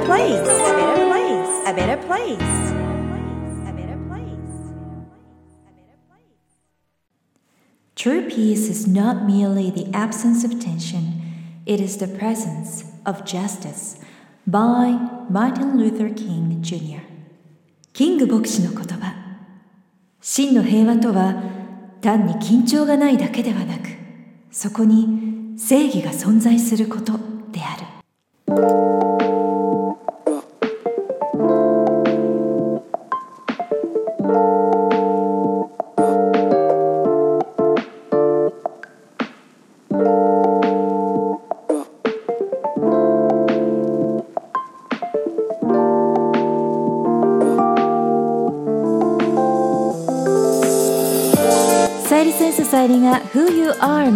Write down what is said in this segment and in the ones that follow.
better place, a better place, a better place. True peace is not merely the absence of tension, it is the presence of justice. by Martin Luther King Jr. キング牧師の言葉真の平和とは単に緊張がないだけではなくそこに正義が存在することである。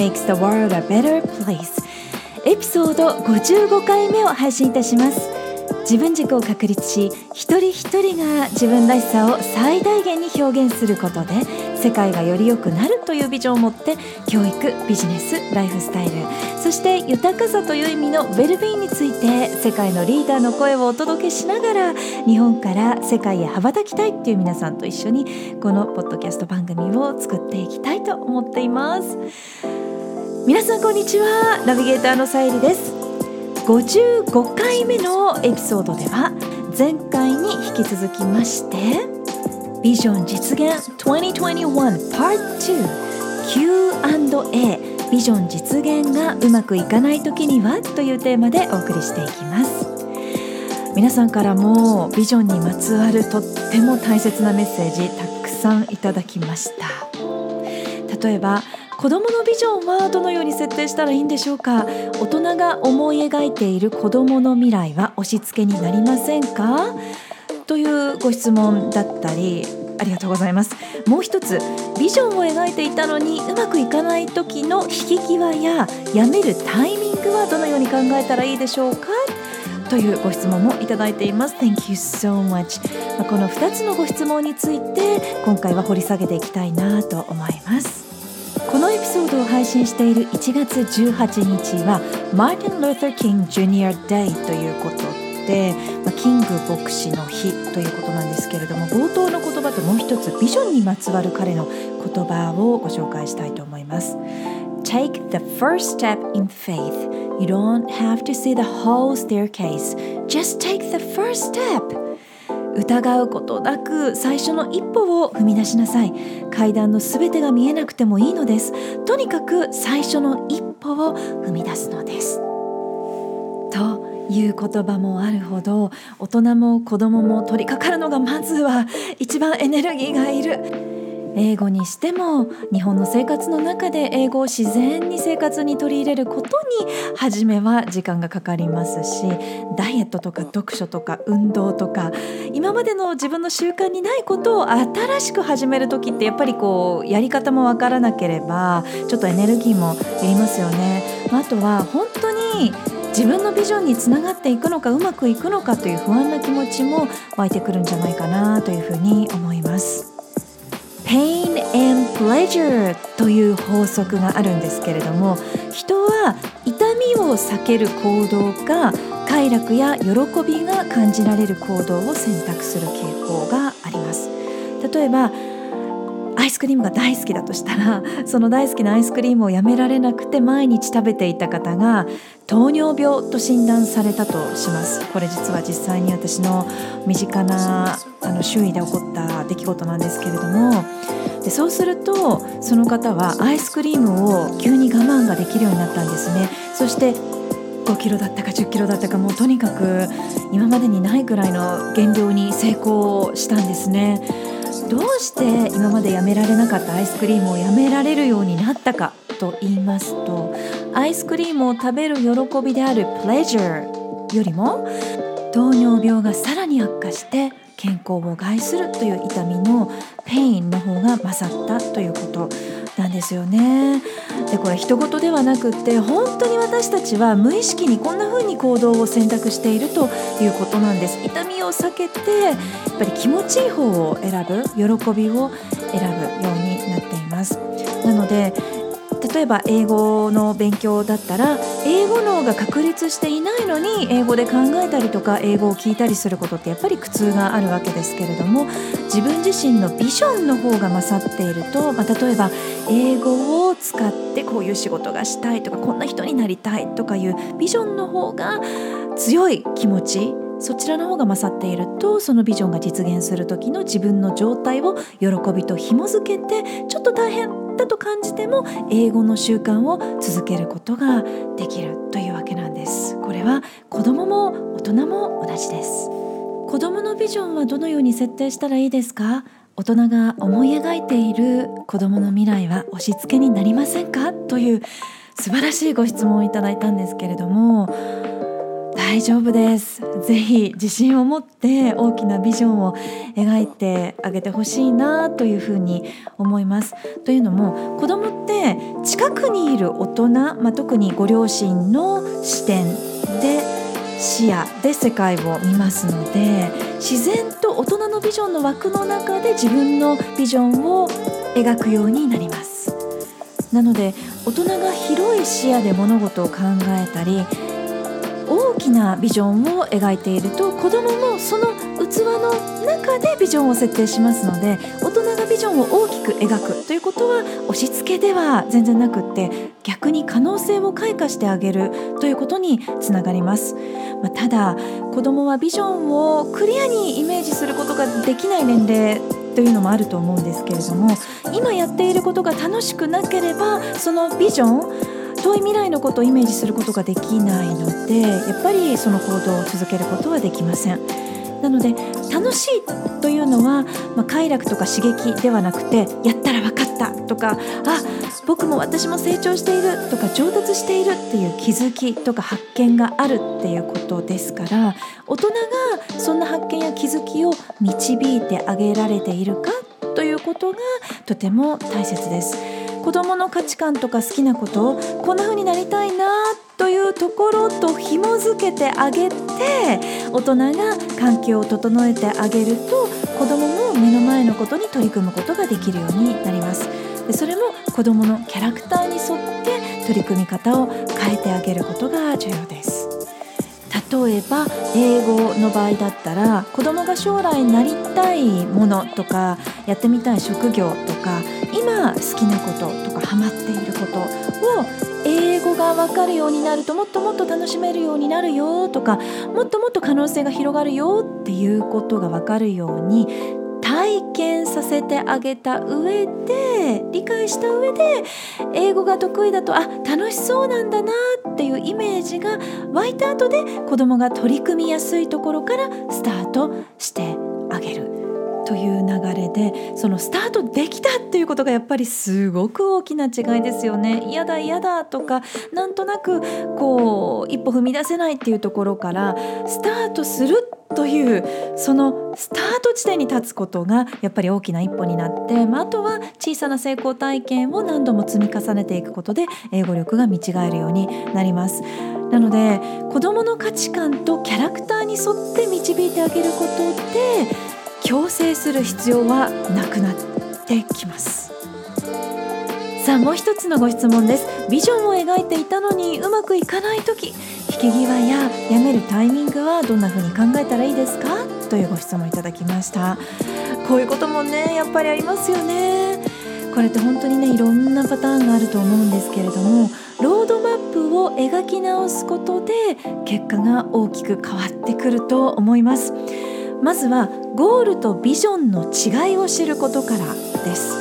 Makes the World a Better Place. エピソード55回目を配信いたします。自分軸を確立し一人一人が自分らしさを最大限に表現することで世界がより良くなるというビジョンを持って教育ビジネスライフスタイルそして豊かさという意味のウェルビーについて世界のリーダーの声をお届けしながら日本から世界へ羽ばたきたいっていう皆さんと一緒にこのポッドキャスト番組を作っていきたいと思っています。皆さんこんにちは。ナビゲーターのさゆりです。55回目のエピソードでは前回に引き続きましてビジョン実現2021 Part 2 Q&A ビジョン実現がうまくいかない時にはというテーマでお送りしていきます。皆さんからもビジョンにまつわるとっても大切なメッセージたくさんいただきました。例えば子どものビジョンはどのように設定したらいいんでしょうか？大人が思い描いている子どもの未来は押し付けになりませんか？というご質問だったりありがとうございます。もう一つビジョンを描いていたのにうまくいかない時の引き際ややめるタイミングはどのように考えたらいいでしょうか？というご質問もいただいています。Thank you so much. この2つのご質問について今回は掘り下げていきたいなと思います。このエピソードを配信している1月18日はマーティン・ルーサー・キング・ジュニア・デイということで、まあ、キング牧師の日ということなんですけれども冒頭の言葉ともう一つビジョンにまつわる彼の言葉をご紹介したいと思います。Take the first step in faith. You don't have to see the whole staircase. Just take the first step. 疑うことなく最初の一歩を踏み出しなさい。階段のすべてが見えなくてもいいのです。とにかく最初の一歩を踏み出すのです。という言葉もあるほど大人も子供も取り掛かるのがまずは一番エネルギーがいる。英語にしても日本の生活の中で英語を自然に生活に取り入れることに初めは時間がかかりますしダイエットとか読書とか運動とか今までの自分の習慣にないことを新しく始める時ってやっぱりこうやり方もわからなければちょっとエネルギーもいりますよね。あとは本当に自分のビジョンにつながっていくのかうまくいくのかという不安な気持ちも湧いてくるんじゃないかなというふうに思います。Pain and Pleasure という法則があるんですけれども人は痛みを避ける行動か快楽や喜びが感じられる行動を選択する傾向があります。例えばアイスクリームが大好きだとしたら その大好きなアイスクリームをやめられなくて毎日食べていた方が糖尿病と診断されたとします。これ実は実際に私の身近なあの周囲で起こった出来事なんですけれどもでそうするとその方はアイスクリームを急に我慢ができるようになったんですね。そして5キロだったか10キロだったかもうとにかく今までにないぐらいの減量に成功したんですね。どうして今までやめられなかったアイスクリームをやめられるようになったかと言いますとアイスクリームを食べる喜びである pleasure よりも糖尿病がさらに悪化して健康を害するという痛みのペインの方が勝ったということなんですよね。でこれ人ごとではなくって本当に私たちは無意識にこんな風に行動を選択しているということなんです。痛みを避けてやっぱり気持ちいい方を選ぶ喜びを選ぶようになっています。なので例えば英語の勉強だったら英語脳が確立していないのに英語で考えたりとか英語を聞いたりすることってやっぱり苦痛があるわけですけれども自分自身のビジョンの方が勝っていると、まあ、例えば英語を使ってこういう仕事がしたいとかこんな人になりたいとかいうビジョンの方が強い気持ちそちらの方が勝っているとそのビジョンが実現する時の自分の状態を喜びと紐づけてちょっと大変だと感じても英語の習慣を続けることができるというわけなんです。これは子供も大人も同じです。子供のビジョンはどのように設定したらいいですか？大人が思い描いている子供の未来は押し付けになりませんか？という素晴らしいご質問をいただいたんですけれども大丈夫です。ぜひ自信を持って大きなビジョンを描いてあげてほしいなというふうに思います。というのも子供って近くにいる大人、まあ、特にご両親の視点で視野で世界を見ますので自然と大人のビジョンの枠の中で自分のビジョンを描くようになります。なので大人が広い視野で物事を考えたり大きなビジョンを描いていると子どももその器の中でビジョンを設定しますので大人がビジョンを大きく描くということは押し付けでは全然なくって逆に可能性を開花してあげるということにつながります、まあ、ただ子どもはビジョンをクリアにイメージすることができない年齢というのもあると思うんですけれども今やっていることが楽しくなければそのビジョン遠い未来のことをイメージすることができないのでやっぱりその行動を続けることはできません。なので楽しいというのは、まあ、快楽とか刺激ではなくてやったら分かったとかあ僕も私も成長しているとか上達しているっていう気づきとか発見があるっていうことですから大人がそんな発見や気づきを導いてあげられているかということがとても大切です。子どもの価値観とか好きなことをこんな風になりたいなというところと紐づけてあげて大人が環境を整えてあげると子どもも目の前のことに取り組むことができるようになります。でそれも子どものキャラクターに沿って取り組み方を変えてあげることが重要です。例えば英語の場合だったら子どもが将来なりたいものとかやってみたい職業とか好きなこととかハマっていることを英語が分かるようになるともっともっと楽しめるようになるよとかもっともっと可能性が広がるよっていうことが分かるように体験させてあげた上で理解した上で英語が得意だとあ楽しそうなんだなっていうイメージが湧いた後で子どもが取り組みやすいところからスタートしてあげる。という流れでそのスタートできたっていうことがやっぱりすごく大きな違いですよね嫌だ嫌だとかなんとなくこう一歩踏み出せないっていうところからスタートするというそのスタート地点に立つことがやっぱり大きな一歩になって、まあ、あとは小さな成功体験を何度も積み重ねていくことで英語力が見違えるようになります。なので子どもの価値観とキャラクターに沿って導いてあげることで強制する必要はなくなってきます。さあもう一つのご質問です。ビジョンを描いていたのにうまくいかない時引き際ややめるタイミングはどんな風に考えたらいいですか？というご質問いただきました。こういうこともねやっぱりありますよね。これって本当にねいろんなパターンがあると思うんですけれどもロードマップを描き直すことで結果が大きく変わってくると思います。まずはゴールとビジョンの違いを知ることからです。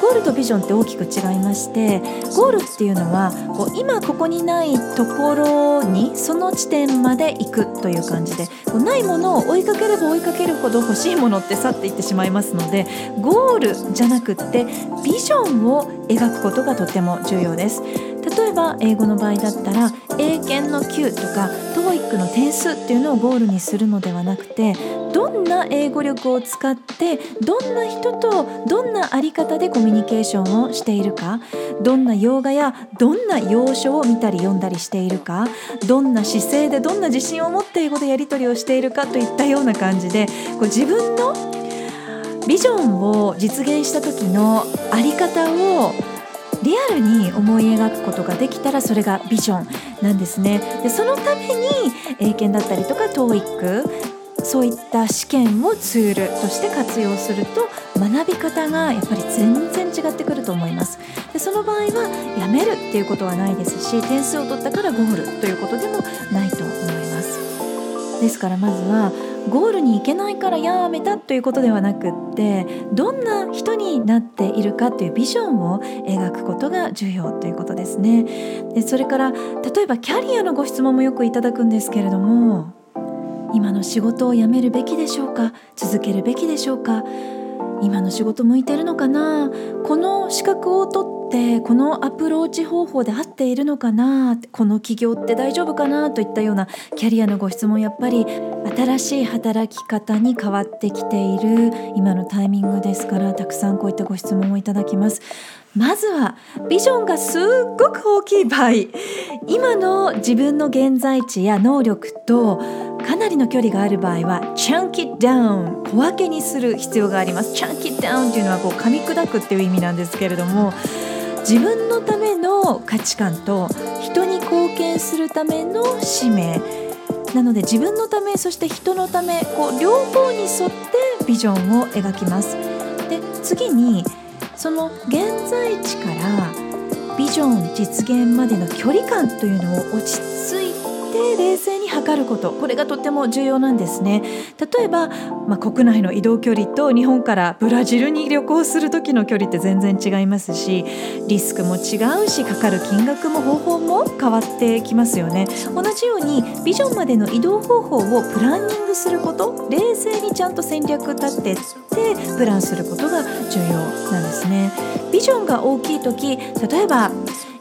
ゴールとビジョンって大きく違いましてゴールっていうのはこう今ここにないところにその地点まで行くという感じでこうないものを追いかければ追いかけるほど欲しいものって去っていってしまいますのでゴールじゃなくってビジョンを描くことがとても重要です。例えば英語の場合だったら英検の Q とか TOEIC の点数っていうのをゴールにするのではなくてどんな英語力を使ってどんな人とどんな在り方でコミュニケーションをしているかどんな洋画やどんな洋書を見たり読んだりしているかどんな姿勢でどんな自信を持って英語でやり取りをしているかといったような感じでこう自分のビジョンを実現した時の在り方をリアルに思い描くことができたらそれがビジョンなんですね。でそのために英検だったりとか TOEIC そういった試験をツールとして活用すると学び方がやっぱり全然違ってくると思います。でその場合はやめるっていうことはないですし点数を取ったからゴールということでもないと思います。ですからまずはゴールに行けないからやめたということではなくってどんな人になっているかというビジョンを描くことが重要ということですね。でそれから例えばキャリアのご質問もよくいただくんですけれども今の仕事を辞めるべきでしょうか？続けるべきでしょうか？今の仕事向いてるのかな？この資格を取ってこのアプローチ方法で合っているのかなこの企業って大丈夫かなといったようなキャリアのご質問やっぱり新しい働き方に変わってきている今のタイミングですからたくさんこういったご質問をいただきます。まずはビジョンがすっごく大きい場合今の自分の現在地や能力とかなりの距離がある場合はチャンキダウン。小分けにする必要があります。チャンキダウンというのはこう噛み砕くっていう意味なんですけれども自分のための価値観と人に貢献するための使命。なので自分のためそして人のためこう両方に沿ってビジョンを描きます。で次にその現在地からビジョン実現までの距離感というのを落ち着いて冷静に測ること。これがとっても重要なんですね。例えば、まあ、国内の移動距離と日本からブラジルに旅行する時の距離って全然違いますしリスクも違うしかかる金額も方法も変わってきますよね。同じようにビジョンまでの移動方法をプランニングすること冷静にちゃんと戦略立ててプランすることが重要なんですね。ビジョンが大きい時例えば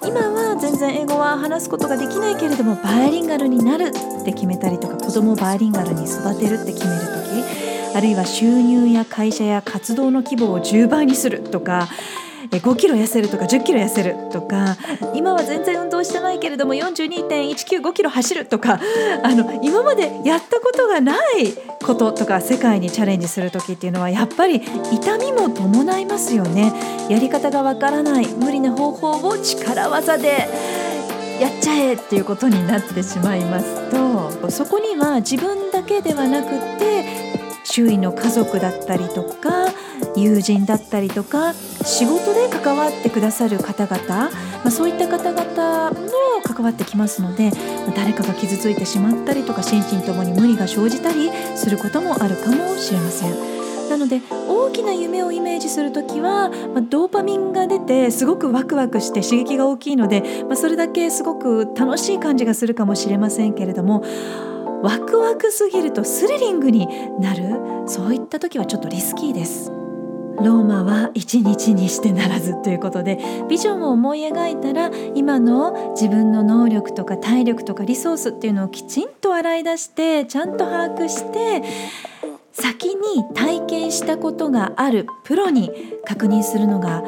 今は全然英語は話すことができないけれどもバイリンガルになるって決めたりとか子供をバイリンガルに育てるって決める時あるいは収入や会社や活動の規模を10倍にするとか5キロ痩せるとか10キロ痩せるとか今は全然運動してないけれども42.195キロ走るとかあの今までやったことがないこととか世界にチャレンジする時っていうのはやっぱり痛みも伴いますよね。やり方がわからない無理な方法を力技でやっちゃえっていうことになってしまいますとそこには自分だけではなくて周囲の家族だったりとか友人だったりとか仕事で関わってくださる方々、まあ、そういった方々も関わってきますのでま誰かが傷ついてしまったりとか心身ともに無理が生じたりすることもあるかもしれません。なので大きな夢をイメージする時は、まあ、ドーパミンが出てすごくワクワクして刺激が大きいので、まあ、それだけすごく楽しい感じがするかもしれませんけれどもワクワクすぎるとスリリングになるそういった時はちょっとリスキーです。ローマは一日にしてならずということでビジョンを思い描いたら今の自分の能力とか体力とかリソースっていうのをきちんと洗い出してちゃんと把握して先に体験したことがあるプロに確認するのが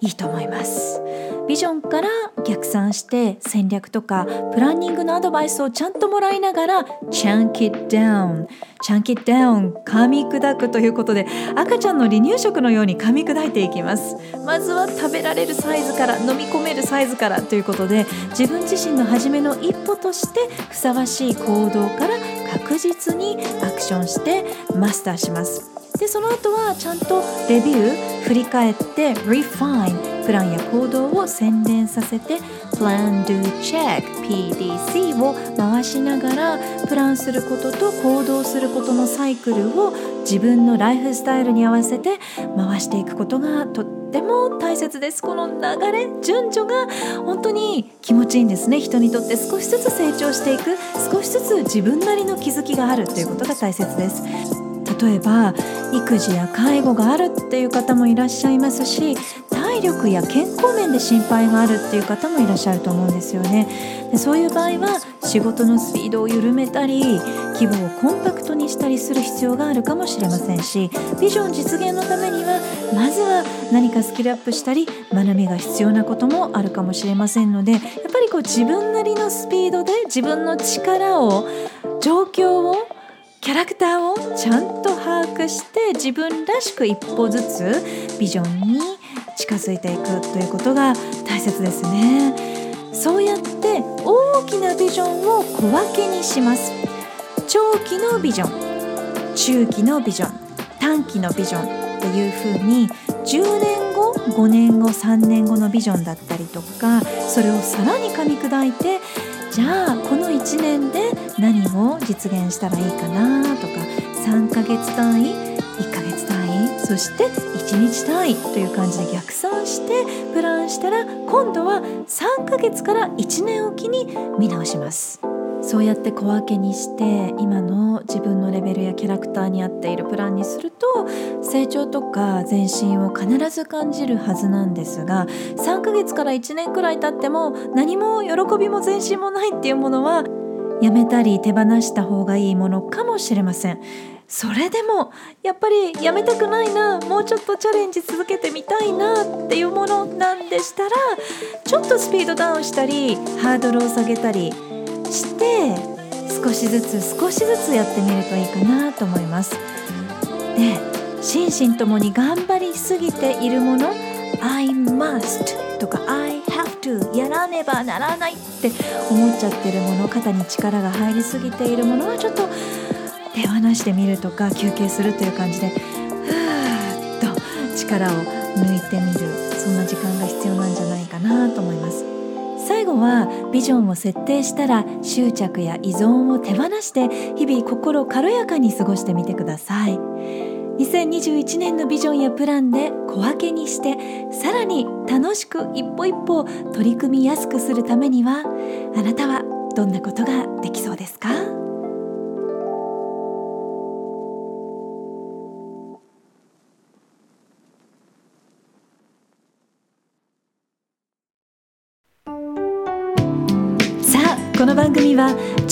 いいと思います。ビジョンから逆算して戦略とかプランニングのアドバイスをちゃんともらいながらチャンキッダウン。チャンキッダウン。噛み砕くということで赤ちゃんの離乳食のように噛み砕いていきます。まずは食べられるサイズから飲み込めるサイズからということで自分自身の初めの一歩としてふさわしい行動から確実にアクションしてマスターします。でその後はちゃんとレビュー振り返って refine プランや行動を洗練させて plan do check PDC を回しながらプランすることと行動することのサイクルを自分のライフスタイルに合わせて回していくことがとっても大切です。この流れ順序が本当に気持ちいいんですね。人にとって少しずつ成長していく少しずつ自分なりの気づきがあるということが大切です。例えば育児や介護があるっていう方もいらっしゃいますし体力や健康面で心配があるっていう方もいらっしゃると思うんですよね。でそういう場合は仕事のスピードを緩めたり規模をコンパクトにしたりする必要があるかもしれませんしビジョン実現のためにはまずは何かスキルアップしたり学びが必要なこともあるかもしれませんのでやっぱりこう自分なりのスピードで自分の力を状況をキャラクターをちゃんと把握して自分らしく一歩ずつビジョンに近づいていくということが大切ですね。そうやって大きなビジョンを小分けにします。長期のビジョン中期のビジョン短期のビジョンっていう風に10年後5年後3年後のビジョンだったりとかそれをさらに噛み砕いてじゃあこの1年で何を実現したらいいかなとか3ヶ月単位1ヶ月単位そして1日単位という感じで逆算してプランしたら今度は3ヶ月から1年おきに見直します。そうやって小分けにして今の自分のレベルやキャラクターに合っているプランにすると成長とか前進を必ず感じるはずなんですが3ヶ月から1年くらい経っても何も喜びも前進もないっていうものはやめたり手放した方がいいものかもしれません。それでもやっぱりやめたくないな。もうちょっとチャレンジ続けてみたいなっていうものなんでしたらちょっとスピードダウンしたりハードルを下げたりして少しずつ少しずつやってみるといいかなと思います。で心身ともに頑張りすぎているもの I must とか I have to やらねばならないって思っちゃってるもの肩に力が入りすぎているものはちょっと手放してみるとか休憩するという感じでふーっと力を抜いてみるそんな時間が必要なんじゃないかなと思います。最後はビジョンを設定したら執着や依存を手放して日々心軽やかに過ごしてみてください。2021年のビジョンやプランで小分けにしてさらに楽しく一歩一歩取り組みやすくするためにはあなたはどんなことができそうですか？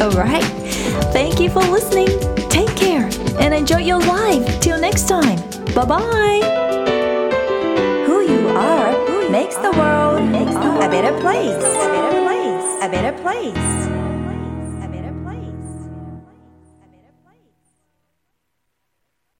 Alright, thank you for listening. Take care and enjoy your life. Till next time. Bye bye. Who you are makes the world a better place. A better place. A better place.